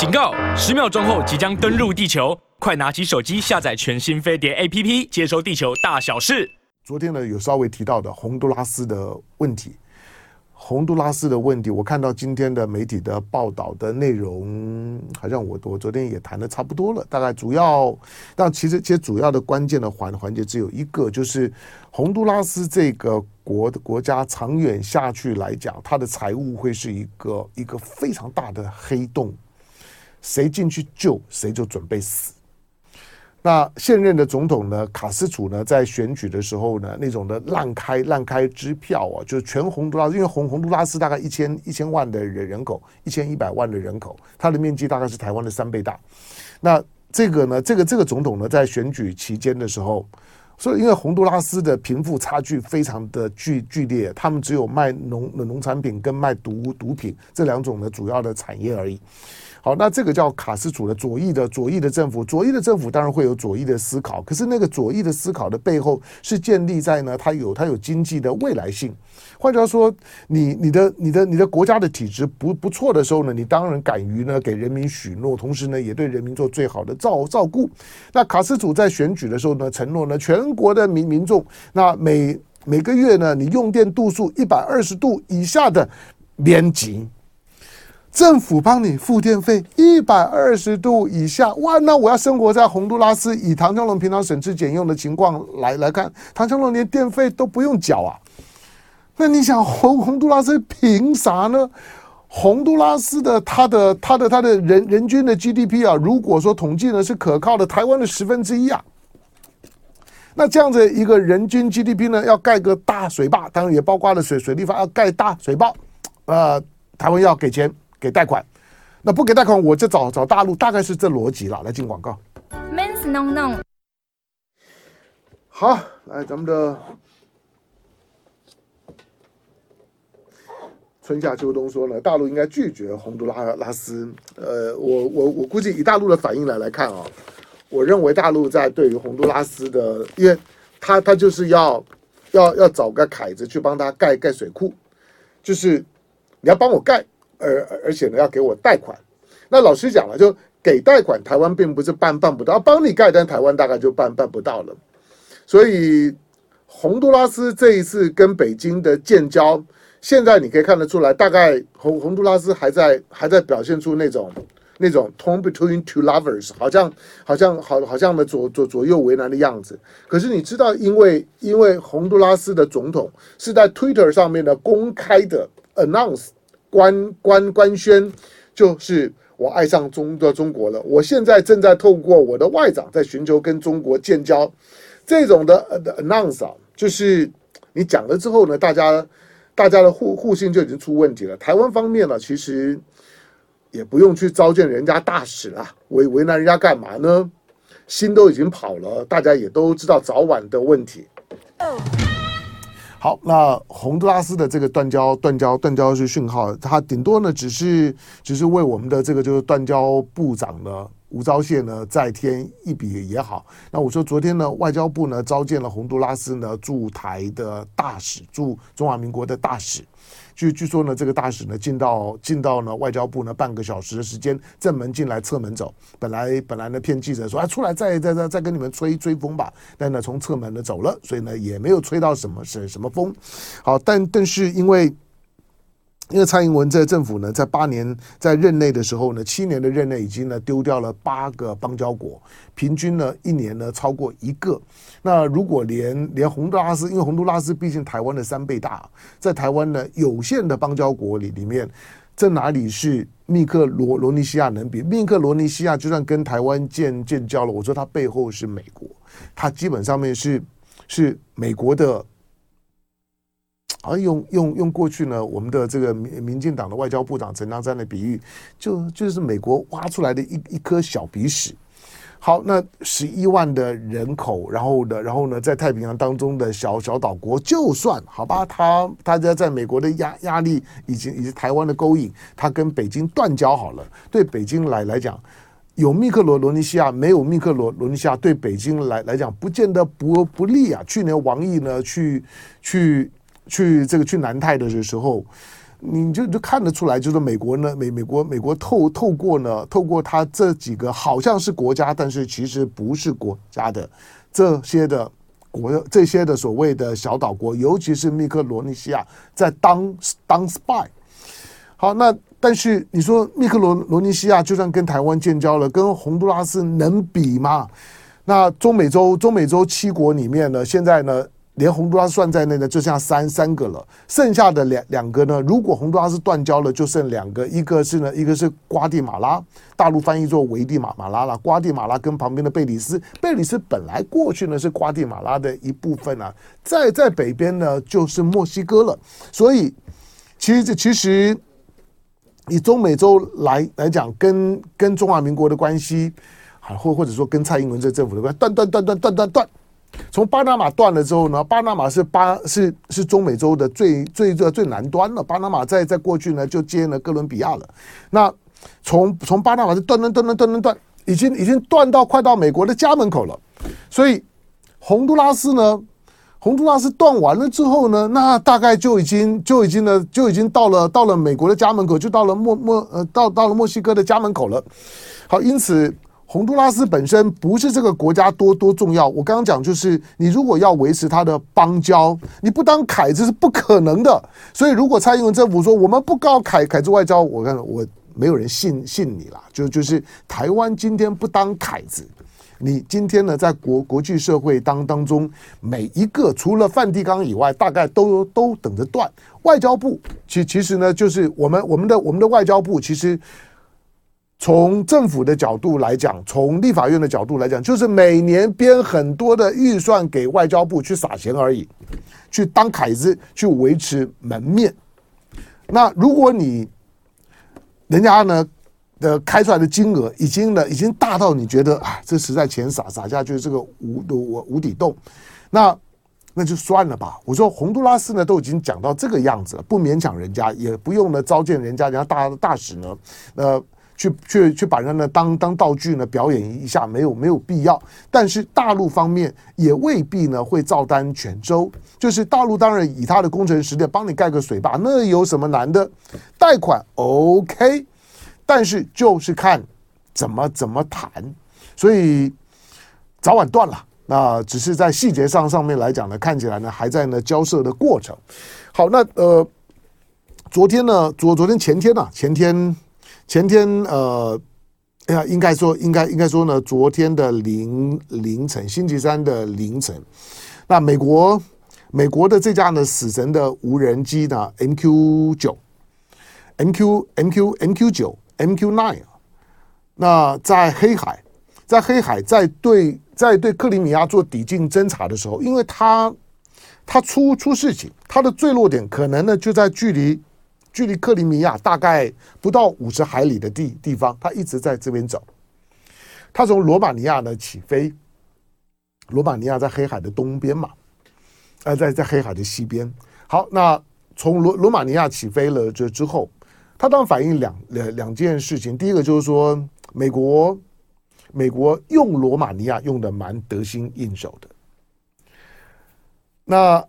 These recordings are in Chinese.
警告！十秒钟后即将登陆地球，快拿起手机下载全新飞碟 APP，接收地球大小事。昨天呢，有稍微提到的洪都拉斯的问题。洪都拉斯的问题，我看到今天的媒体的报道的内容，好像我我昨天也谈的差不多了。大概主要，但其实其实主要的关键的环环节只有一个，就是洪都拉斯这个国的国家长远下去来讲，它的财务会是一个一个非常大的黑洞，谁进去救谁就准备死。那现任的总统呢，卡斯楚呢，在选举的时候呢，那种的烂开烂开支票啊，就是全洪都拉斯，因为洪洪都拉斯大概一千一千万的人人口，一千一百万的人口，它的面积大概是台湾的三倍大。那这个呢，这个这个总统呢，在选举期间的时候，所以因为洪都拉斯的贫富差距非常的剧剧烈，他们只有卖农农产品跟卖毒毒品这两种的主要的产业而已。好，那这个叫卡斯楚的左翼的左翼的政府，左翼的政府当然会有左翼的思考，可是那个左翼的思考的背后是建立在呢，它有它有经济的未来性。换句话说，你你的你的你的国家的体质不不错的时候呢，你当然敢于呢给人民许诺，同时呢也对人民做最好的照照顾。那卡斯楚在选举的时候呢，承诺呢全国的民民众，那每每个月呢，你用电度数一百二十度以下的免给。政府帮你付电费一百二十度以下，哇！那我要生活在洪都拉斯，以唐湘龙平常省吃俭用的情况来来看，唐湘龙连电费都不用缴啊。那你想洪洪都拉斯凭啥呢？洪都拉斯的他的他的他的人人均的 GDP 啊，如果说统计呢是可靠的，台湾的十分之一啊。那这样子一个人均 GDP 呢，要盖个大水坝，当然也包括了水水利方要盖大水坝，呃，台湾要给钱。给贷款，那不给贷款，我就找找大陆，大概是这逻辑了。来进广告。Men's。好，来咱们的春夏秋冬说呢，大陆应该拒绝洪都拉拉斯。呃，我我我估计以大陆的反应来来看啊，我认为大陆在对于洪都拉斯的，因为他他就是要要要找个凯子去帮他盖盖水库，就是你要帮我盖。而而且呢，要给我贷款。那老实讲了，就给贷款，台湾并不是办办不到，帮你盖，但台湾大概就办办不到了。所以，洪都拉斯这一次跟北京的建交，现在你可以看得出来，大概洪洪都拉斯还在还在表现出那种那种 torn between two lovers，好像好像好好像的左左左右为难的样子。可是你知道，因为因为洪都拉斯的总统是在 Twitter 上面的公开的 announce。官官官宣，就是我爱上中的中国了。我现在正在透过我的外长在寻求跟中国建交，这种的 announce，就是你讲了之后呢，大家大家的互互信就已经出问题了。台湾方面呢，其实也不用去召见人家大使了，为为难人家干嘛呢？心都已经跑了，大家也都知道早晚的问题。好，那洪都拉斯的这个断交、断交、断交是讯号，它顶多呢只是只是为我们的这个就是断交部长呢吴钊燮呢再添一笔也好。那我说昨天呢外交部呢召见了洪都拉斯呢驻台的大使，驻中华民国的大使。据据说呢，这个大使呢进到进到呢外交部呢半个小时的时间，正门进来侧门走。本来本来呢骗记者说啊出来再再再再跟你们吹吹风吧，但呢从侧门呢走了，所以呢也没有吹到什么什什么风。好，但但是因为。因为蔡英文在政府呢，在八年在任内的时候呢，七年的任内已经呢丢掉了八个邦交国，平均呢一年呢超过一个。那如果连连洪都拉斯，因为洪都拉斯毕竟台湾的三倍大，在台湾呢有限的邦交国里里面，这哪里是密克罗罗尼西亚能比？密克罗尼西亚就算跟台湾建建交了，我说它背后是美国，它基本上面是是美国的。而用用用过去呢，我们的这个民民进党的外交部长陈当山的比喻，就就是美国挖出来的一一颗小鼻屎。好，那十一万的人口，然后呢，然后呢，在太平洋当中的小小岛国，就算好吧，他大家在美国的压压力以及以及台湾的勾引，他跟北京断交好了。对北京来来讲，有密克罗罗尼西亚，没有密克罗罗尼西亚，对北京来来讲，不见得不不利啊。去年王毅呢，去去。去这个去南太的时候，你就就看得出来，就是美国呢，美美国美国透透过呢，透过他这几个好像是国家，但是其实不是国家的这些的国，这些的所谓的小岛国，尤其是密克罗尼西亚，在当当 spy。好，那但是你说密克罗罗尼西亚就算跟台湾建交了，跟洪都拉斯能比吗？那中美洲中美洲七国里面呢，现在呢？连洪都拉斯算在内呢，就剩下三三个了。剩下的两两个呢，如果洪都拉斯断交了，就剩两个，一个是呢，一个是瓜地马拉，大陆翻译作危地马马拉了。瓜地马拉跟旁边的贝里斯，贝里斯本来过去呢是瓜地马拉的一部分啊。再在北边呢就是墨西哥了。所以其实这其实以中美洲来来讲，跟跟中华民国的关系，啊，或或者说跟蔡英文这政府的关系，断断断断断断断。从巴拿马断了之后呢，巴拿马是巴是是中美洲的最最最最南端了。巴拿马在在过去呢就接了哥伦比亚了。那从从巴拿马是断断断断断断断，已经已经断到快到美国的家门口了。所以洪都拉斯呢，洪都拉斯断完了之后呢，那大概就已经就已经呢就已经到了到了美国的家门口，就到了墨墨呃到到了墨西哥的家门口了。好，因此。洪都拉斯本身不是这个国家多多重要，我刚刚讲就是，你如果要维持它的邦交，你不当凯子是不可能的。所以，如果蔡英文政府说我们不搞凯凯子外交，我看我没有人信信你啦。就就是台湾今天不当凯子，你今天呢在国国际社会当当中，每一个除了梵蒂冈以外，大概都都等着断。外交部其其实呢，就是我们我们的我们的外交部其实。从政府的角度来讲，从立法院的角度来讲，就是每年编很多的预算给外交部去撒钱而已，去当凯子，去维持门面。那如果你人家呢的开出来的金额已经呢已经大到你觉得啊，这实在钱撒撒下去这个无无无底洞，那那就算了吧。我说洪都拉斯呢都已经讲到这个样子了，不勉强人家，也不用呢召见人家，人家大大使呢，呃。去去去把人呢当当道具呢表演一下，没有没有必要。但是大陆方面也未必呢会照单全收。就是大陆当然以他的工程实力帮你盖个水坝，那有什么难的？贷款 OK，但是就是看怎么怎么谈。所以早晚断了。那只是在细节上上面来讲呢，看起来呢还在呢交涉的过程。好，那呃，昨天呢，昨昨天前天呐、啊，前天。前天，呃，哎呀，应该说，应该应该说呢，昨天的凌凌晨，星期三的凌晨，那美国美国的这架呢死神的无人机呢，MQ 九，MQ MQ MQ 九，MQ nine，那在黑海，在黑海在对在对克里米亚做抵近侦察的时候，因为它它出出事情，它的坠落点可能呢就在距离。距离克里米亚大概不到五十海里的地地方，他一直在这边走。他从罗马尼亚呢起飞，罗马尼亚在黑海的东边嘛，呃，在在黑海的西边。好，那从罗罗马尼亚起飞了这之后，他当反映两两两件事情。第一个就是说，美国美国用罗马尼亚用的蛮得心应手的。那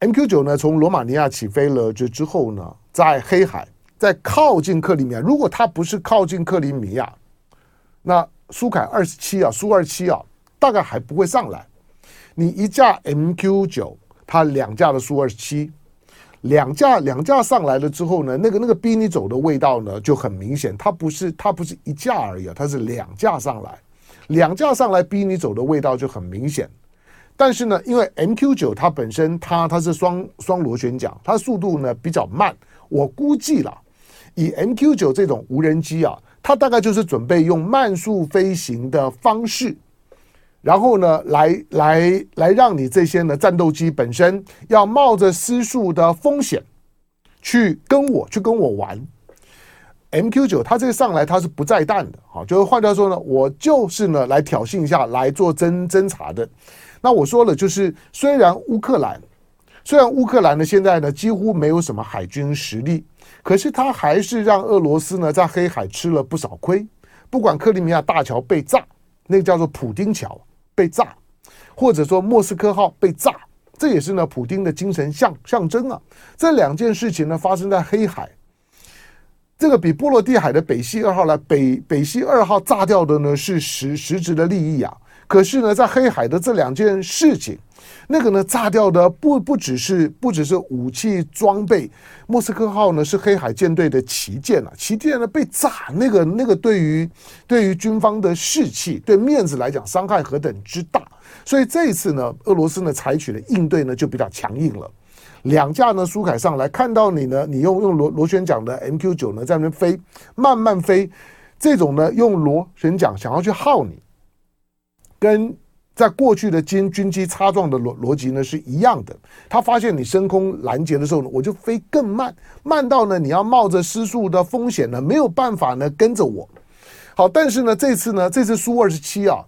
MQ 九呢，从罗马尼亚起飞了这之后呢，在黑海，在靠近克里米亚。如果它不是靠近克里米亚，那苏凯二十七啊，苏二七啊，大概还不会上来。你一架 MQ 九，它两架的苏二十七，两架两架上来了之后呢，那个那个逼你走的味道呢就很明显。它不是它不是一架而已啊，它是两架上来，两架上来逼你走的味道就很明显。但是呢，因为 MQ 九它本身它它是双双螺旋桨，它速度呢比较慢。我估计了，以 MQ 九这种无人机啊，它大概就是准备用慢速飞行的方式，然后呢，来来来让你这些呢战斗机本身要冒着失速的风险去跟我去跟我玩。MQ 九它这个上来它是不载弹的，好，就是换句话说呢，我就是呢来挑衅一下，来做侦侦查的。那我说了，就是虽然乌克兰。虽然乌克兰呢现在呢几乎没有什么海军实力，可是他还是让俄罗斯呢在黑海吃了不少亏。不管克里米亚大桥被炸，那个叫做普丁桥被炸，或者说莫斯科号被炸，这也是呢普丁的精神象象征啊。这两件事情呢发生在黑海，这个比波罗的海的北溪二号来北北溪二号炸掉的呢是实实质的利益啊。可是呢，在黑海的这两件事情。那个呢，炸掉的不不只是不只是武器装备，莫斯科号呢是黑海舰队的旗舰啊，旗舰呢被炸，那个那个对于对于军方的士气、对面子来讲，伤害何等之大。所以这一次呢，俄罗斯呢采取的应对呢就比较强硬了。两架呢苏凯上来看到你呢，你用用螺螺旋桨的 MQ 九呢在那边飞，慢慢飞，这种呢用螺旋桨想要去耗你，跟。在过去的军军机擦撞的逻逻辑呢是一样的，他发现你升空拦截的时候呢，我就飞更慢，慢到呢你要冒着失速的风险呢，没有办法呢跟着我。好，但是呢这次呢这次苏二十七啊，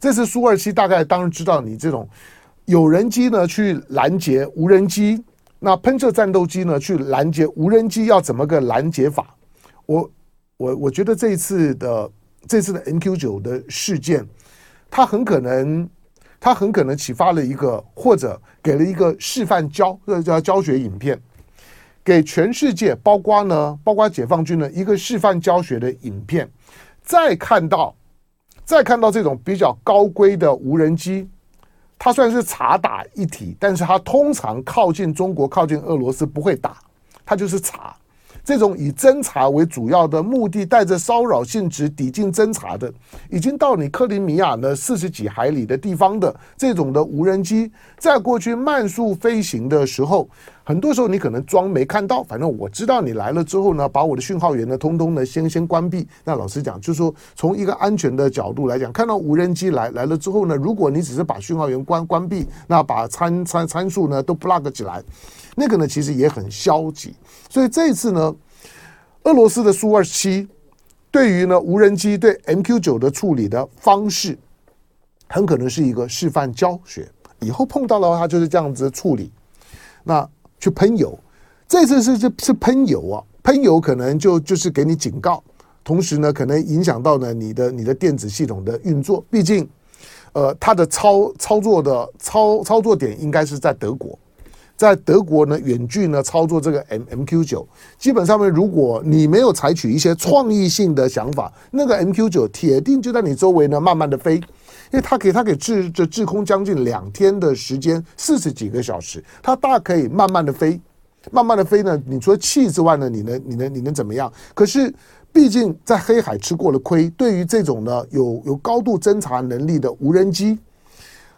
这次苏二十七大概当然知道你这种有人机呢去拦截无人机，那喷射战斗机呢去拦截无人机要怎么个拦截法？我我我觉得这一次的这次的 NQ 九的事件。他很可能，他很可能启发了一个，或者给了一个示范教，这叫教学影片，给全世界，包括呢，包括解放军的一个示范教学的影片。再看到，再看到这种比较高规的无人机，它虽然是察打一体，但是它通常靠近中国、靠近俄罗斯不会打，它就是察。这种以侦查为主要的目的，带着骚扰性质抵近侦查的，已经到你克里米亚的四十几海里的地方的这种的无人机，在过去慢速飞行的时候，很多时候你可能装没看到，反正我知道你来了之后呢，把我的讯号源呢通通呢先先关闭。那老实讲，就是说从一个安全的角度来讲，看到无人机来来了之后呢，如果你只是把讯号源关关闭，那把参参参数呢都 plug 起来。那个呢，其实也很消极，所以这一次呢，俄罗斯的苏二七对于呢无人机对 MQ 九的处理的方式，很可能是一个示范教学。以后碰到的话，它就是这样子处理。那去喷油，这次是是是喷油啊，喷油可能就就是给你警告，同时呢，可能影响到呢你的你的电子系统的运作。毕竟，呃，它的操操作的操操作点应该是在德国。在德国呢，远距呢操作这个 M MQ 九，基本上面，如果你没有采取一些创意性的想法，那个 MQ 九铁定就在你周围呢慢慢的飞，因为它给它给滞这滞空将近两天的时间，四十几个小时，它大可以慢慢的飞，慢慢的飞呢，你除了气之外呢，你能你能你能怎么样？可是毕竟在黑海吃过了亏，对于这种呢有有高度侦察能力的无人机。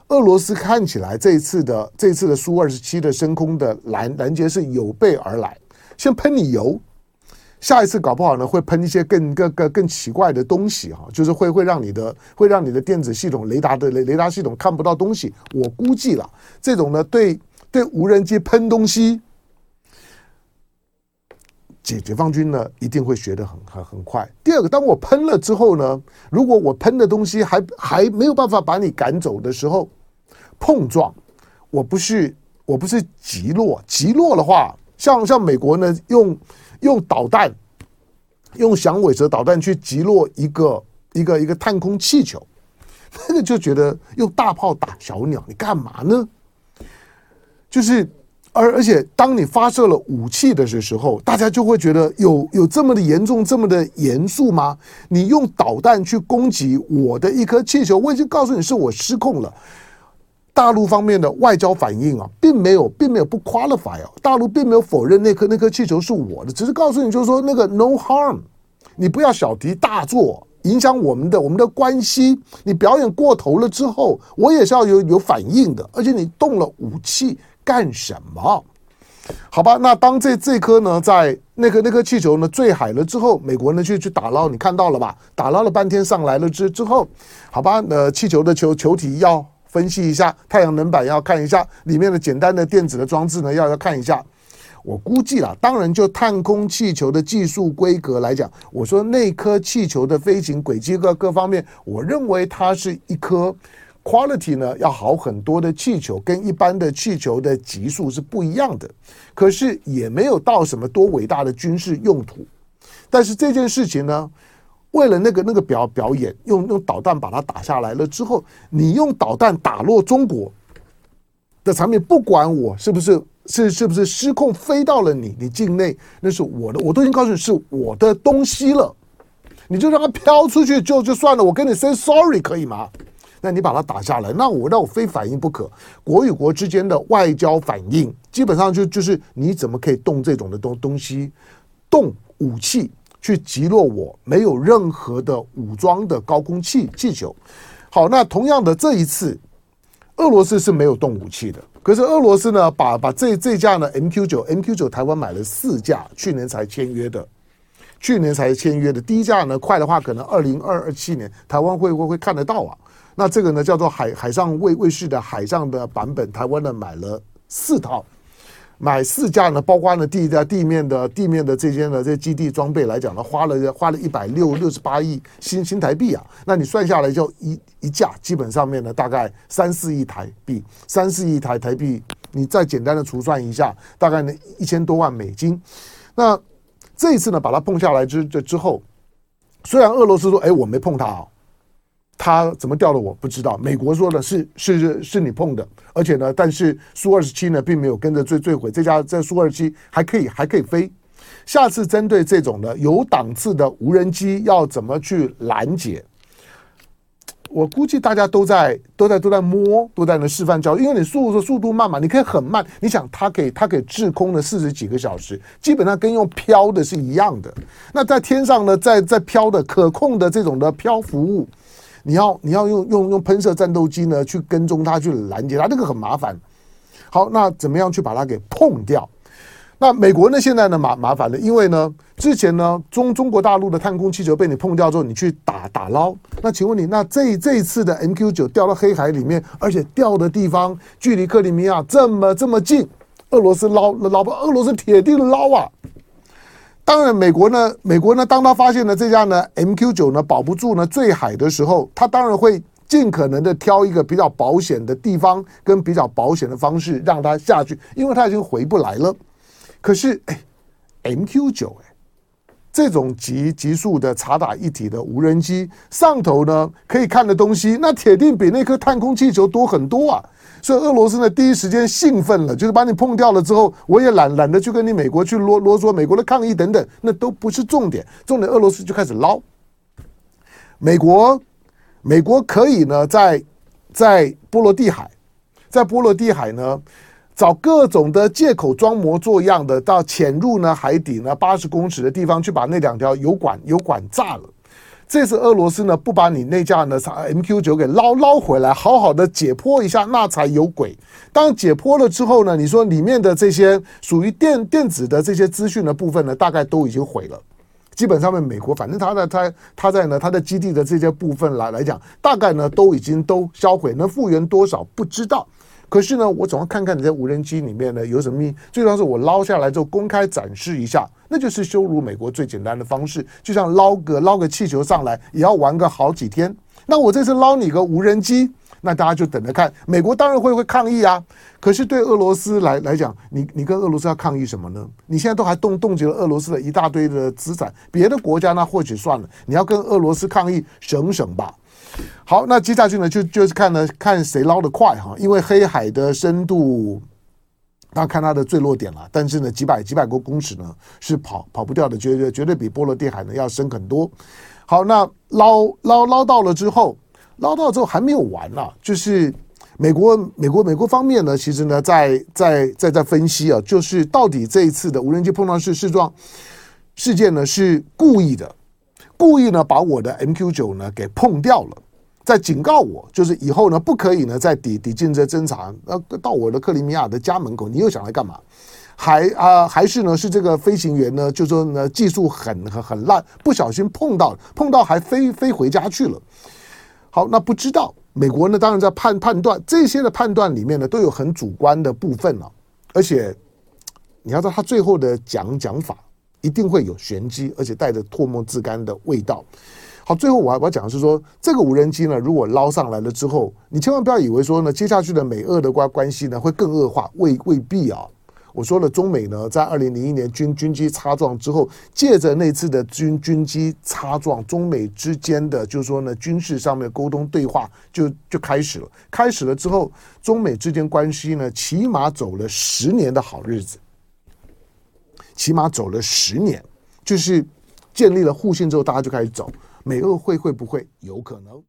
俄罗斯看起来这一次的这一次的苏二十七的升空的拦拦截是有备而来，先喷你油，下一次搞不好呢会喷一些更更更更奇怪的东西哈，就是会会让你的会让你的电子系统雷达的雷雷达系统看不到东西。我估计了这种呢对对无人机喷东西，解解放军呢一定会学得很很很快。第二个，当我喷了之后呢，如果我喷的东西还还没有办法把你赶走的时候。碰撞，我不是我不是击落，击落的话，像像美国呢，用用导弹，用响尾蛇导弹去击落一个一个一个探空气球，那个就觉得用大炮打小鸟，你干嘛呢？就是而而且当你发射了武器的时候，大家就会觉得有有这么的严重，这么的严肃吗？你用导弹去攻击我的一颗气球，我已经告诉你是我失控了。大陆方面的外交反应啊，并没有，并没有不 qualify 啊，大陆并没有否认那颗那颗气球是我的，只是告诉你，就是说那个 no harm，你不要小题大做，影响我们的我们的关系。你表演过头了之后，我也是要有有反应的。而且你动了武器干什么？好吧，那当这这颗呢，在那颗那颗气球呢坠海了之后，美国呢去去打捞，你看到了吧？打捞了半天上来了之之后，好吧，那气球的球球体要。分析一下太阳能板，要看一下里面的简单的电子的装置呢，要要看一下。我估计啦，当然就探空气球的技术规格来讲，我说那颗气球的飞行轨迹各各方面，我认为它是一颗 quality 呢要好很多的气球，跟一般的气球的级数是不一样的。可是也没有到什么多伟大的军事用途。但是这件事情呢，为了那个那个表表演，用用导弹把它打下来了之后，你用导弹打落中国，的产品，不管我是不是是是不是失控飞到了你你境内，那是我的，我都已经告诉你是我的东西了，你就让它飘出去就就算了，我跟你 say sorry 可以吗？那你把它打下来，那我那我非反应不可。国与国之间的外交反应，基本上就就是你怎么可以动这种的东东西，动武器去击落我没有任何的武装的高空气气球。好，那同样的这一次，俄罗斯是没有动武器的，可是俄罗斯呢，把把这这架呢 MQ 九 MQ 九台湾买了四架，去年才签约的，去年才签约的，第一架呢快的话可能二零二二七年台湾会会会看得到啊。那这个呢叫做海海上卫卫士的海上的版本，台湾呢买了四套，买四架呢，包括呢地在地面的地面的这些呢这些基地装备来讲呢，花了花了一百六六十八亿新新台币啊，那你算下来就一一架基本上面呢大概三四亿台币，三四亿台台币，你再简单的除算一下，大概呢一千多万美金。那这一次呢把它碰下来之这之后，虽然俄罗斯说哎我没碰它啊。他怎么掉的我不知道。美国说的是是是是你碰的，而且呢，但是苏二十七呢并没有跟着坠坠毁，这架这苏二十七还可以还可以飞。下次针对这种的有档次的无人机要怎么去拦截？我估计大家都在都在都在摸，都在那示范教，因为你速度速度慢嘛，你可以很慢。你想它可以它可以滞空了四十几个小时，基本上跟用飘的是一样的。那在天上呢，在在飘的可控的这种的漂浮物。你要你要用用用喷射战斗机呢去跟踪它去拦截它，这个很麻烦。好，那怎么样去把它给碰掉？那美国呢现在呢麻麻烦了，因为呢之前呢中中国大陆的探空气球被你碰掉之后，你去打打捞。那请问你，那这这一次的 MQ 九掉到黑海里面，而且掉的地方距离克里米亚这么这么近，俄罗斯捞捞不？俄罗斯铁定捞啊！当然，美国呢，美国呢，当他发现了这架呢 MQ 九呢保不住呢坠海的时候，他当然会尽可能的挑一个比较保险的地方跟比较保险的方式让它下去，因为它已经回不来了。可是，哎，MQ 九，这种极极速的察打一体的无人机上头呢可以看的东西，那铁定比那颗探空气球多很多啊。所以俄罗斯呢，第一时间兴奋了，就是把你碰掉了之后，我也懒懒得去跟你美国去啰啰嗦，美国的抗议等等，那都不是重点，重点俄罗斯就开始捞。美国，美国可以呢，在在波罗的海，在波罗的海呢，找各种的借口装模作样的到潜入呢海底呢八十公尺的地方去把那两条油管油管炸了。这次俄罗斯呢不把你那架呢 MQ 九给捞捞回来，好好的解剖一下，那才有鬼。当解剖了之后呢，你说里面的这些属于电电子的这些资讯的部分呢，大概都已经毁了。基本上面，美国反正他的他他在呢他的基地的这些部分来来讲，大概呢都已经都销毁，能复原多少不知道。可是呢，我总要看看你在无人机里面呢有什么秘密。最重要是我捞下来之后公开展示一下，那就是羞辱美国最简单的方式。就像捞个捞个气球上来，也要玩个好几天。那我这次捞你个无人机，那大家就等着看。美国当然会会抗议啊。可是对俄罗斯来来讲，你你跟俄罗斯要抗议什么呢？你现在都还冻冻结了俄罗斯的一大堆的资产，别的国家那或许算了。你要跟俄罗斯抗议，省省吧。好，那接下去呢，就就是看呢，看谁捞得快哈。因为黑海的深度，大家看它的坠落点了，但是呢，几百几百个公尺呢是跑跑不掉的，绝对绝对比波罗的海呢要深很多。好，那捞捞捞到了之后，捞到之后还没有完呢，就是美国美国美国方面呢，其实呢在在在在分析啊，就是到底这一次的无人机碰撞式试撞事件呢是故意的，故意呢把我的 MQ 九呢给碰掉了。在警告我，就是以后呢，不可以呢再抵抵近这侦察，呃，到我的克里米亚的家门口，你又想来干嘛？还啊、还是呢是这个飞行员呢，就说呢技术很很很烂，不小心碰到，碰到还飞飞回家去了。好，那不知道美国呢，当然在判判断这些的判断里面呢，都有很主观的部分了，而且你要知道他最后的讲讲法一定会有玄机，而且带着唾沫自干的味道。好，最后我要我要讲的是说，这个无人机呢，如果捞上来了之后，你千万不要以为说呢，接下去的美俄的关关系呢会更恶化，未未必啊，我说了，中美呢在二零零一年军军机擦撞之后，借着那次的军军机擦撞，中美之间的就是说呢军事上面沟通对话就就开始了。开始了之后，中美之间关系呢起码走了十年的好日子，起码走了十年，就是建立了互信之后，大家就开始走。美俄会会不会有可能？